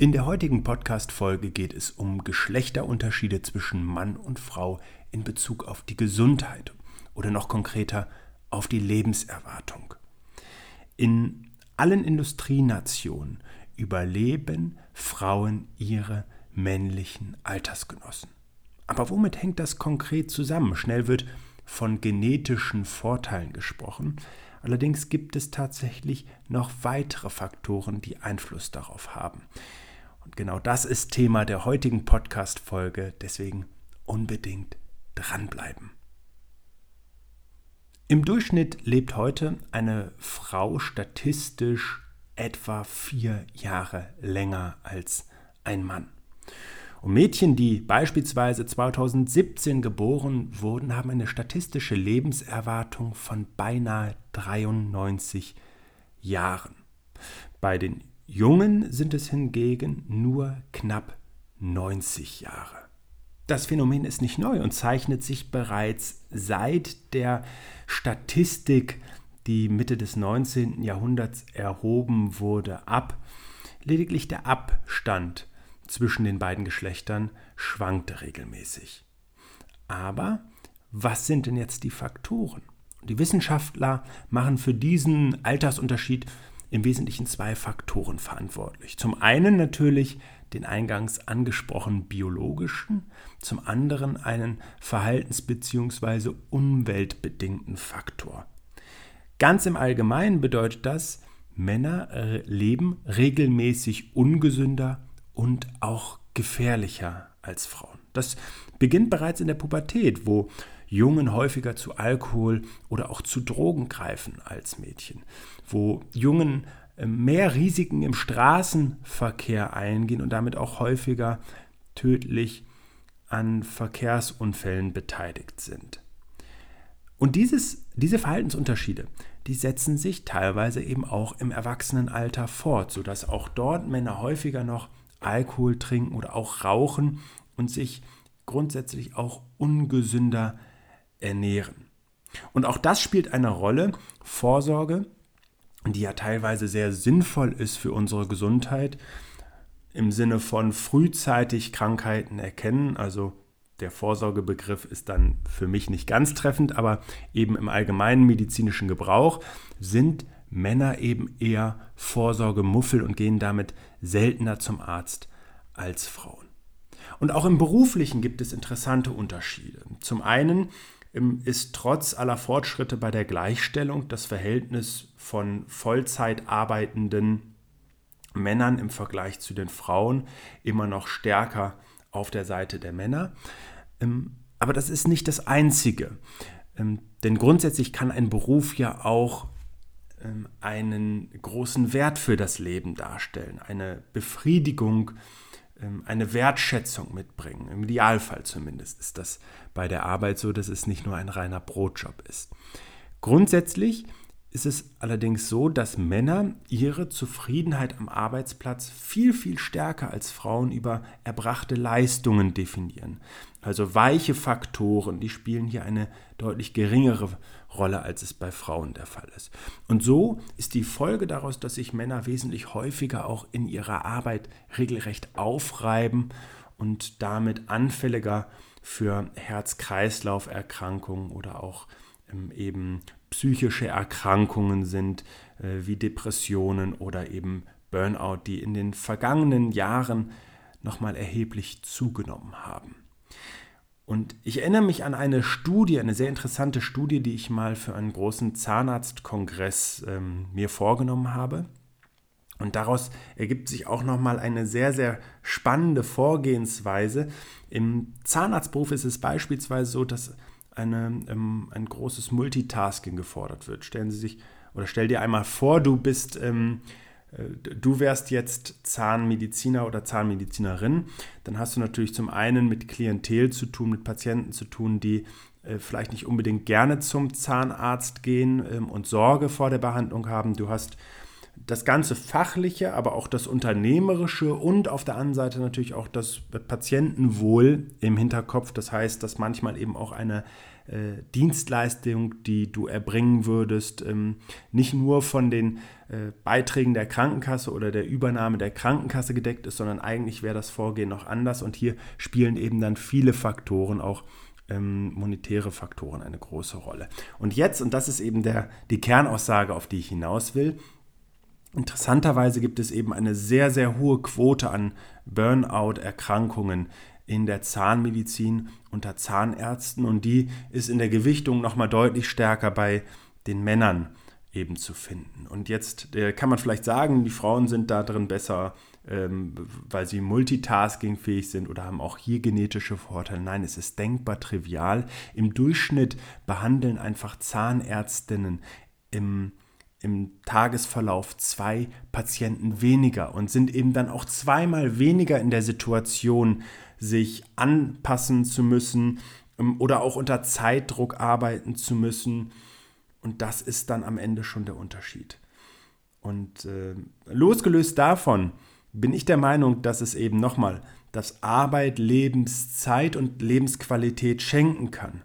In der heutigen Podcast-Folge geht es um Geschlechterunterschiede zwischen Mann und Frau in Bezug auf die Gesundheit oder noch konkreter auf die Lebenserwartung. In allen Industrienationen überleben Frauen ihre männlichen Altersgenossen. Aber womit hängt das konkret zusammen? Schnell wird von genetischen Vorteilen gesprochen. Allerdings gibt es tatsächlich noch weitere Faktoren, die Einfluss darauf haben. Und genau das ist Thema der heutigen Podcast-Folge, deswegen unbedingt dranbleiben. Im Durchschnitt lebt heute eine Frau statistisch etwa vier Jahre länger als ein Mann. Und Mädchen, die beispielsweise 2017 geboren wurden, haben eine statistische Lebenserwartung von beinahe 93 Jahren. Bei den Jungen sind es hingegen nur knapp 90 Jahre. Das Phänomen ist nicht neu und zeichnet sich bereits seit der Statistik, die Mitte des 19. Jahrhunderts erhoben wurde, ab. Lediglich der Abstand zwischen den beiden Geschlechtern schwankte regelmäßig. Aber was sind denn jetzt die Faktoren? Die Wissenschaftler machen für diesen Altersunterschied im Wesentlichen zwei Faktoren verantwortlich. Zum einen natürlich den eingangs angesprochenen biologischen, zum anderen einen verhaltens- bzw. umweltbedingten Faktor. Ganz im Allgemeinen bedeutet das, Männer leben regelmäßig ungesünder und auch gefährlicher als Frauen. Das beginnt bereits in der Pubertät, wo Jungen häufiger zu Alkohol oder auch zu Drogen greifen als Mädchen, wo Jungen äh, mehr Risiken im Straßenverkehr eingehen und damit auch häufiger tödlich an Verkehrsunfällen beteiligt sind. Und dieses, diese Verhaltensunterschiede, die setzen sich teilweise eben auch im Erwachsenenalter fort, sodass auch dort Männer häufiger noch Alkohol trinken oder auch rauchen und sich grundsätzlich auch ungesünder ernähren. Und auch das spielt eine Rolle. Vorsorge, die ja teilweise sehr sinnvoll ist für unsere Gesundheit, im Sinne von frühzeitig Krankheiten erkennen. Also der Vorsorgebegriff ist dann für mich nicht ganz treffend, aber eben im allgemeinen medizinischen Gebrauch sind Männer eben eher Vorsorgemuffel und gehen damit seltener zum Arzt als Frauen. Und auch im beruflichen gibt es interessante Unterschiede. Zum einen ist trotz aller Fortschritte bei der Gleichstellung das Verhältnis von Vollzeit arbeitenden Männern im Vergleich zu den Frauen immer noch stärker auf der Seite der Männer. Ähm, aber das ist nicht das Einzige. Ähm, denn grundsätzlich kann ein Beruf ja auch einen großen Wert für das Leben darstellen, eine Befriedigung ähm, eine Wertschätzung mitbringen. Im Idealfall zumindest ist das bei der Arbeit so, dass es nicht nur ein reiner Brotjob ist. Grundsätzlich ist es allerdings so, dass Männer ihre Zufriedenheit am Arbeitsplatz viel, viel stärker als Frauen über erbrachte Leistungen definieren. Also weiche Faktoren, die spielen hier eine deutlich geringere Rolle, als es bei Frauen der Fall ist. Und so ist die Folge daraus, dass sich Männer wesentlich häufiger auch in ihrer Arbeit regelrecht aufreiben und damit anfälliger für Herz-Kreislauf-Erkrankungen oder auch ähm, eben psychische Erkrankungen sind, äh, wie Depressionen oder eben Burnout, die in den vergangenen Jahren nochmal erheblich zugenommen haben. Und ich erinnere mich an eine Studie, eine sehr interessante Studie, die ich mal für einen großen Zahnarztkongress ähm, mir vorgenommen habe. Und daraus ergibt sich auch nochmal eine sehr, sehr spannende Vorgehensweise. Im Zahnarztberuf ist es beispielsweise so, dass eine, ähm, ein großes Multitasking gefordert wird. Stellen Sie sich oder stell dir einmal vor, du bist, ähm, äh, du wärst jetzt Zahnmediziner oder Zahnmedizinerin. Dann hast du natürlich zum einen mit Klientel zu tun, mit Patienten zu tun, die äh, vielleicht nicht unbedingt gerne zum Zahnarzt gehen ähm, und Sorge vor der Behandlung haben. Du hast das ganze Fachliche, aber auch das Unternehmerische und auf der anderen Seite natürlich auch das Patientenwohl im Hinterkopf. Das heißt, dass manchmal eben auch eine äh, Dienstleistung, die du erbringen würdest, ähm, nicht nur von den äh, Beiträgen der Krankenkasse oder der Übernahme der Krankenkasse gedeckt ist, sondern eigentlich wäre das Vorgehen noch anders. Und hier spielen eben dann viele Faktoren auch ähm, monetäre Faktoren eine große Rolle. Und jetzt, und das ist eben der, die Kernaussage, auf die ich hinaus will, Interessanterweise gibt es eben eine sehr, sehr hohe Quote an Burnout-Erkrankungen in der Zahnmedizin unter Zahnärzten und die ist in der Gewichtung nochmal deutlich stärker bei den Männern eben zu finden. Und jetzt äh, kann man vielleicht sagen, die Frauen sind da drin besser, ähm, weil sie multitaskingfähig sind oder haben auch hier genetische Vorteile. Nein, es ist denkbar trivial. Im Durchschnitt behandeln einfach Zahnärztinnen im im Tagesverlauf zwei Patienten weniger und sind eben dann auch zweimal weniger in der Situation, sich anpassen zu müssen ähm, oder auch unter Zeitdruck arbeiten zu müssen. Und das ist dann am Ende schon der Unterschied. Und äh, losgelöst davon bin ich der Meinung, dass es eben nochmal, dass Arbeit Lebenszeit und Lebensqualität schenken kann.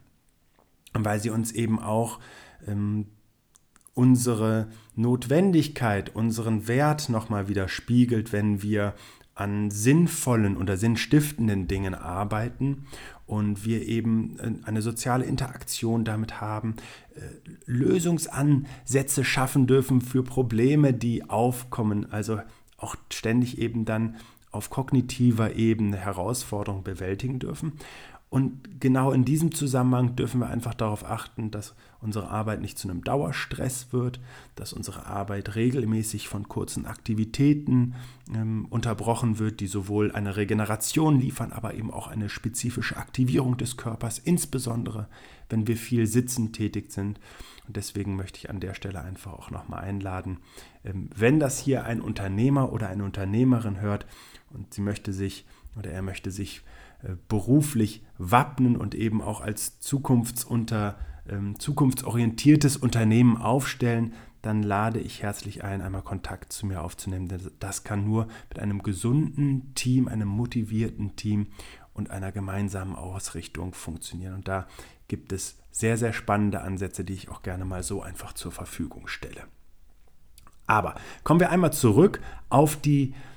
Weil sie uns eben auch ähm, unsere Notwendigkeit, unseren Wert nochmal widerspiegelt, wenn wir an sinnvollen oder sinnstiftenden Dingen arbeiten und wir eben äh, eine soziale Interaktion damit haben, äh, Lösungsansätze schaffen dürfen für Probleme, die aufkommen, also auch ständig eben dann auf kognitiver Ebene Herausforderungen bewältigen dürfen. Und genau in diesem Zusammenhang dürfen wir einfach darauf achten, dass unsere Arbeit nicht zu einem Dauerstress wird, dass unsere Arbeit regelmäßig von kurzen Aktivitäten ähm, unterbrochen wird, die sowohl eine Regeneration liefern, aber eben auch eine spezifische Aktivierung des Körpers, insbesondere wenn wir viel sitzend tätig sind. Und deswegen möchte ich an der Stelle einfach auch nochmal einladen, ähm, wenn das hier ein Unternehmer oder eine Unternehmerin hört und sie möchte sich oder er möchte sich beruflich wappnen und eben auch als Zukunftsunter, ähm, zukunftsorientiertes Unternehmen aufstellen, dann lade ich herzlich ein, einmal Kontakt zu mir aufzunehmen. Das kann nur mit einem gesunden Team, einem motivierten Team und einer gemeinsamen Ausrichtung funktionieren. Und da gibt es sehr, sehr spannende Ansätze, die ich auch gerne mal so einfach zur Verfügung stelle. Aber kommen wir einmal zurück auf die äh,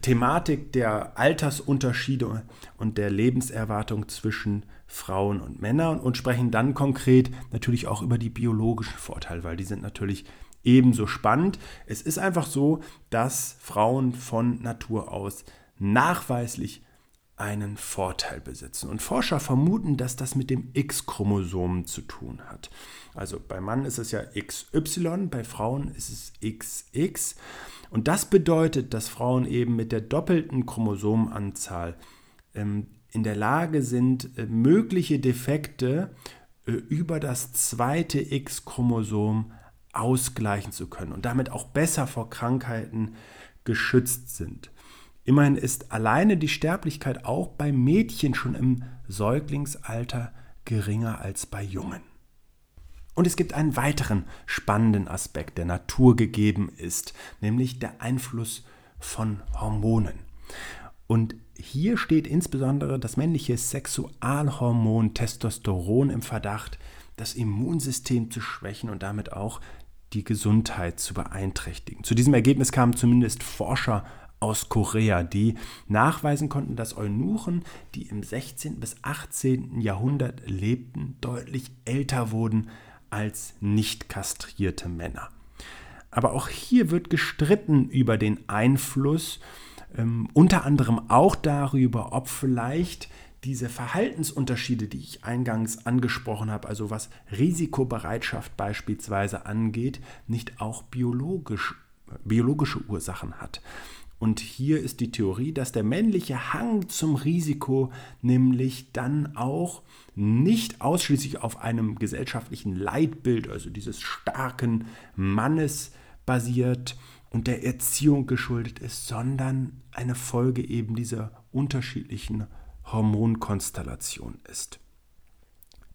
Thematik der Altersunterschiede und der Lebenserwartung zwischen Frauen und Männern und sprechen dann konkret natürlich auch über die biologischen Vorteile, weil die sind natürlich ebenso spannend. Es ist einfach so, dass Frauen von Natur aus nachweislich einen Vorteil besitzen. Und Forscher vermuten, dass das mit dem X-Chromosom zu tun hat. Also bei Mann ist es ja XY, bei Frauen ist es XX. Und das bedeutet, dass Frauen eben mit der doppelten Chromosomanzahl ähm, in der Lage sind, äh, mögliche Defekte äh, über das zweite X-Chromosom ausgleichen zu können und damit auch besser vor Krankheiten geschützt sind. Immerhin ist alleine die Sterblichkeit auch bei Mädchen schon im Säuglingsalter geringer als bei Jungen. Und es gibt einen weiteren spannenden Aspekt, der Natur gegeben ist, nämlich der Einfluss von Hormonen. Und hier steht insbesondere das männliche Sexualhormon Testosteron im Verdacht, das Immunsystem zu schwächen und damit auch die Gesundheit zu beeinträchtigen. Zu diesem Ergebnis kamen zumindest Forscher aus Korea, die nachweisen konnten, dass Eunuchen, die im 16. bis 18. Jahrhundert lebten, deutlich älter wurden als nicht kastrierte Männer. Aber auch hier wird gestritten über den Einfluss, ähm, unter anderem auch darüber, ob vielleicht diese Verhaltensunterschiede, die ich eingangs angesprochen habe, also was Risikobereitschaft beispielsweise angeht, nicht auch biologisch, biologische Ursachen hat. Und hier ist die Theorie, dass der männliche Hang zum Risiko nämlich dann auch nicht ausschließlich auf einem gesellschaftlichen Leitbild, also dieses starken Mannes basiert und der Erziehung geschuldet ist, sondern eine Folge eben dieser unterschiedlichen Hormonkonstellation ist.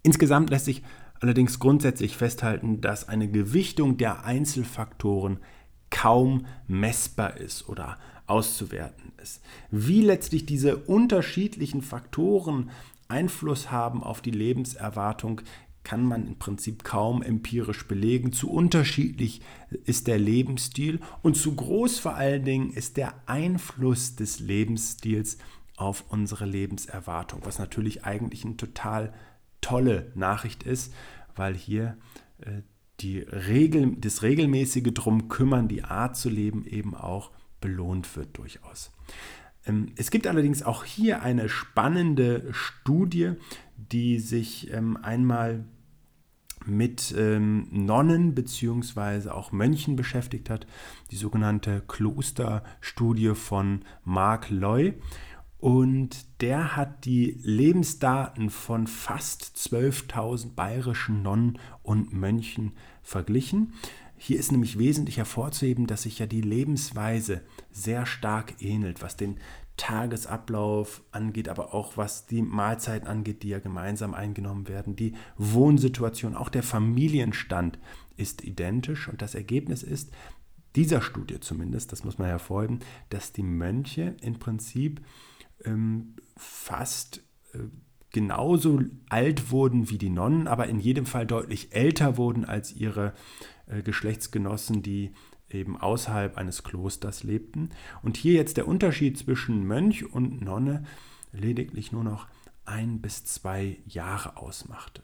Insgesamt lässt sich allerdings grundsätzlich festhalten, dass eine Gewichtung der Einzelfaktoren kaum messbar ist oder auszuwerten ist. Wie letztlich diese unterschiedlichen Faktoren Einfluss haben auf die Lebenserwartung, kann man im Prinzip kaum empirisch belegen. Zu unterschiedlich ist der Lebensstil und zu groß vor allen Dingen ist der Einfluss des Lebensstils auf unsere Lebenserwartung, was natürlich eigentlich eine total tolle Nachricht ist, weil hier äh, die Regel, das regelmäßige drum kümmern, die Art zu leben eben auch belohnt wird durchaus. Ähm, es gibt allerdings auch hier eine spannende Studie, die sich ähm, einmal mit ähm, Nonnen bzw. auch Mönchen beschäftigt hat, die sogenannte Klosterstudie von Mark Loy. Und der hat die Lebensdaten von fast 12.000 bayerischen Nonnen und Mönchen verglichen. Hier ist nämlich wesentlich hervorzuheben, dass sich ja die Lebensweise sehr stark ähnelt, was den Tagesablauf angeht, aber auch was die Mahlzeiten angeht, die ja gemeinsam eingenommen werden. Die Wohnsituation, auch der Familienstand ist identisch und das Ergebnis ist, dieser Studie zumindest, das muss man hervorheben, dass die Mönche im Prinzip ähm, fast äh, genauso alt wurden wie die Nonnen, aber in jedem Fall deutlich älter wurden als ihre äh, Geschlechtsgenossen, die eben außerhalb eines Klosters lebten. Und hier jetzt der Unterschied zwischen Mönch und Nonne lediglich nur noch ein bis zwei Jahre ausmachte.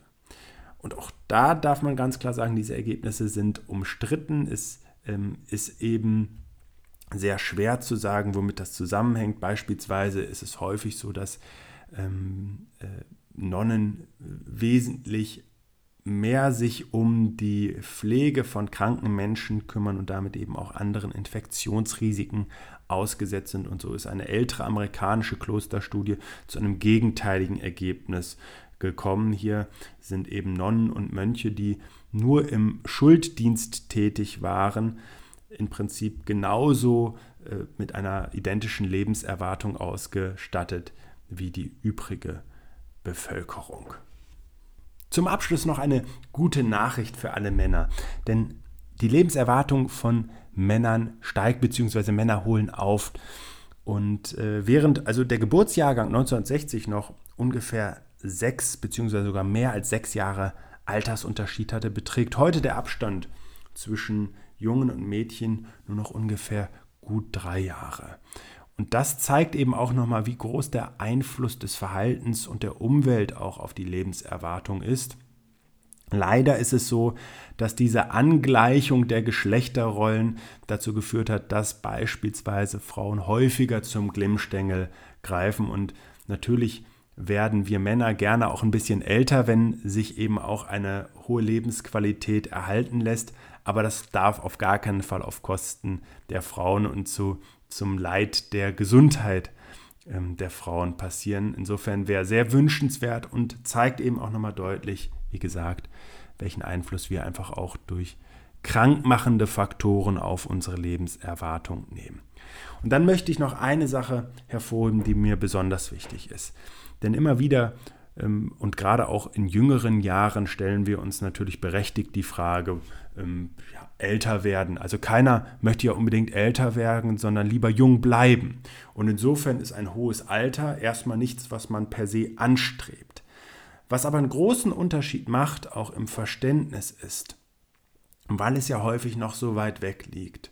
Und auch da darf man ganz klar sagen, diese Ergebnisse sind umstritten. Es ähm, ist eben sehr schwer zu sagen, womit das zusammenhängt. Beispielsweise ist es häufig so, dass ähm, äh, Nonnen wesentlich mehr sich um die Pflege von kranken Menschen kümmern und damit eben auch anderen Infektionsrisiken ausgesetzt sind. Und so ist eine ältere amerikanische Klosterstudie zu einem gegenteiligen Ergebnis gekommen. Hier sind eben Nonnen und Mönche, die nur im Schulddienst tätig waren, im Prinzip genauso äh, mit einer identischen Lebenserwartung ausgestattet wie die übrige Bevölkerung. Zum Abschluss noch eine gute Nachricht für alle Männer, denn die Lebenserwartung von Männern steigt bzw. Männer holen auf. Und äh, während also der Geburtsjahrgang 1960 noch ungefähr sechs bzw. sogar mehr als sechs Jahre Altersunterschied hatte, beträgt heute der Abstand zwischen Jungen und Mädchen nur noch ungefähr gut drei Jahre. Und das zeigt eben auch nochmal, wie groß der Einfluss des Verhaltens und der Umwelt auch auf die Lebenserwartung ist. Leider ist es so, dass diese Angleichung der Geschlechterrollen dazu geführt hat, dass beispielsweise Frauen häufiger zum Glimmstängel greifen und natürlich werden wir Männer gerne auch ein bisschen älter, wenn sich eben auch eine hohe Lebensqualität erhalten lässt. Aber das darf auf gar keinen Fall auf Kosten der Frauen und zu zum Leid der Gesundheit ähm, der Frauen passieren. Insofern wäre sehr wünschenswert und zeigt eben auch nochmal deutlich, wie gesagt, welchen Einfluss wir einfach auch durch krankmachende Faktoren auf unsere Lebenserwartung nehmen. Und dann möchte ich noch eine Sache hervorheben, die mir besonders wichtig ist. Denn immer wieder ähm, und gerade auch in jüngeren Jahren stellen wir uns natürlich berechtigt die Frage, ähm, ja, älter werden. Also keiner möchte ja unbedingt älter werden, sondern lieber jung bleiben. Und insofern ist ein hohes Alter erstmal nichts, was man per se anstrebt. Was aber einen großen Unterschied macht, auch im Verständnis ist, weil es ja häufig noch so weit weg liegt,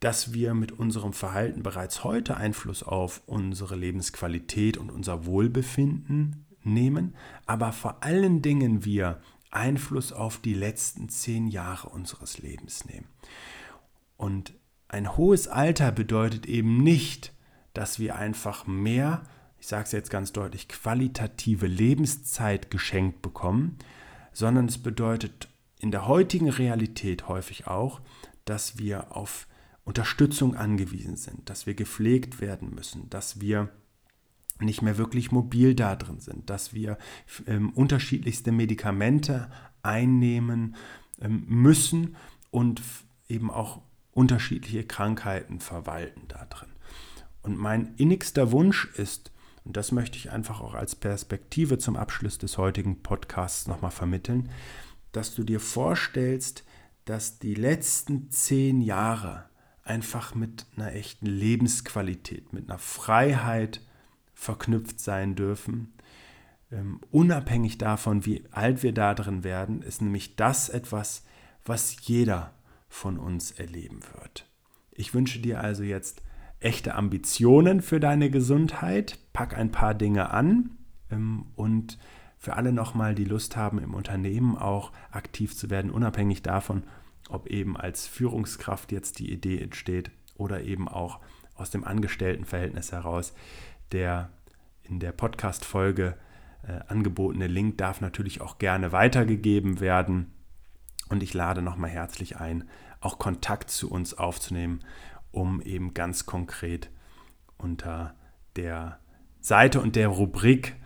dass wir mit unserem Verhalten bereits heute Einfluss auf unsere Lebensqualität und unser Wohlbefinden nehmen, aber vor allen Dingen wir Einfluss auf die letzten zehn Jahre unseres Lebens nehmen. Und ein hohes Alter bedeutet eben nicht, dass wir einfach mehr, ich sage es jetzt ganz deutlich, qualitative Lebenszeit geschenkt bekommen, sondern es bedeutet in der heutigen Realität häufig auch, dass wir auf Unterstützung angewiesen sind, dass wir gepflegt werden müssen, dass wir nicht mehr wirklich mobil da drin sind, dass wir ähm, unterschiedlichste Medikamente einnehmen ähm, müssen und eben auch unterschiedliche Krankheiten verwalten da drin. Und mein innigster Wunsch ist, und das möchte ich einfach auch als Perspektive zum Abschluss des heutigen Podcasts nochmal vermitteln, dass du dir vorstellst, dass die letzten zehn Jahre einfach mit einer echten Lebensqualität, mit einer Freiheit verknüpft sein dürfen. Ähm, unabhängig davon, wie alt wir da drin werden, ist nämlich das etwas, was jeder von uns erleben wird. Ich wünsche dir also jetzt echte Ambitionen für deine Gesundheit, pack ein paar Dinge an ähm, und für alle nochmal, die Lust haben, im Unternehmen auch aktiv zu werden, unabhängig davon, ob eben als Führungskraft jetzt die Idee entsteht oder eben auch aus dem Angestelltenverhältnis heraus. Der in der Podcast-Folge äh, angebotene Link darf natürlich auch gerne weitergegeben werden. Und ich lade nochmal herzlich ein, auch Kontakt zu uns aufzunehmen, um eben ganz konkret unter der Seite und der Rubrik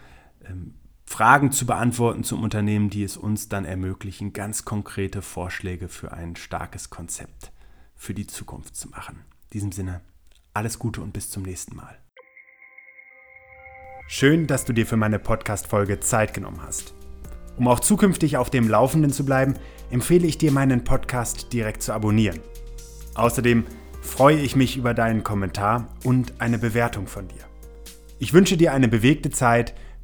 ähm, Fragen zu beantworten zum Unternehmen, die es uns dann ermöglichen, ganz konkrete Vorschläge für ein starkes Konzept für die Zukunft zu machen. In diesem Sinne, alles Gute und bis zum nächsten Mal. Schön, dass du dir für meine Podcast-Folge Zeit genommen hast. Um auch zukünftig auf dem Laufenden zu bleiben, empfehle ich dir, meinen Podcast direkt zu abonnieren. Außerdem freue ich mich über deinen Kommentar und eine Bewertung von dir. Ich wünsche dir eine bewegte Zeit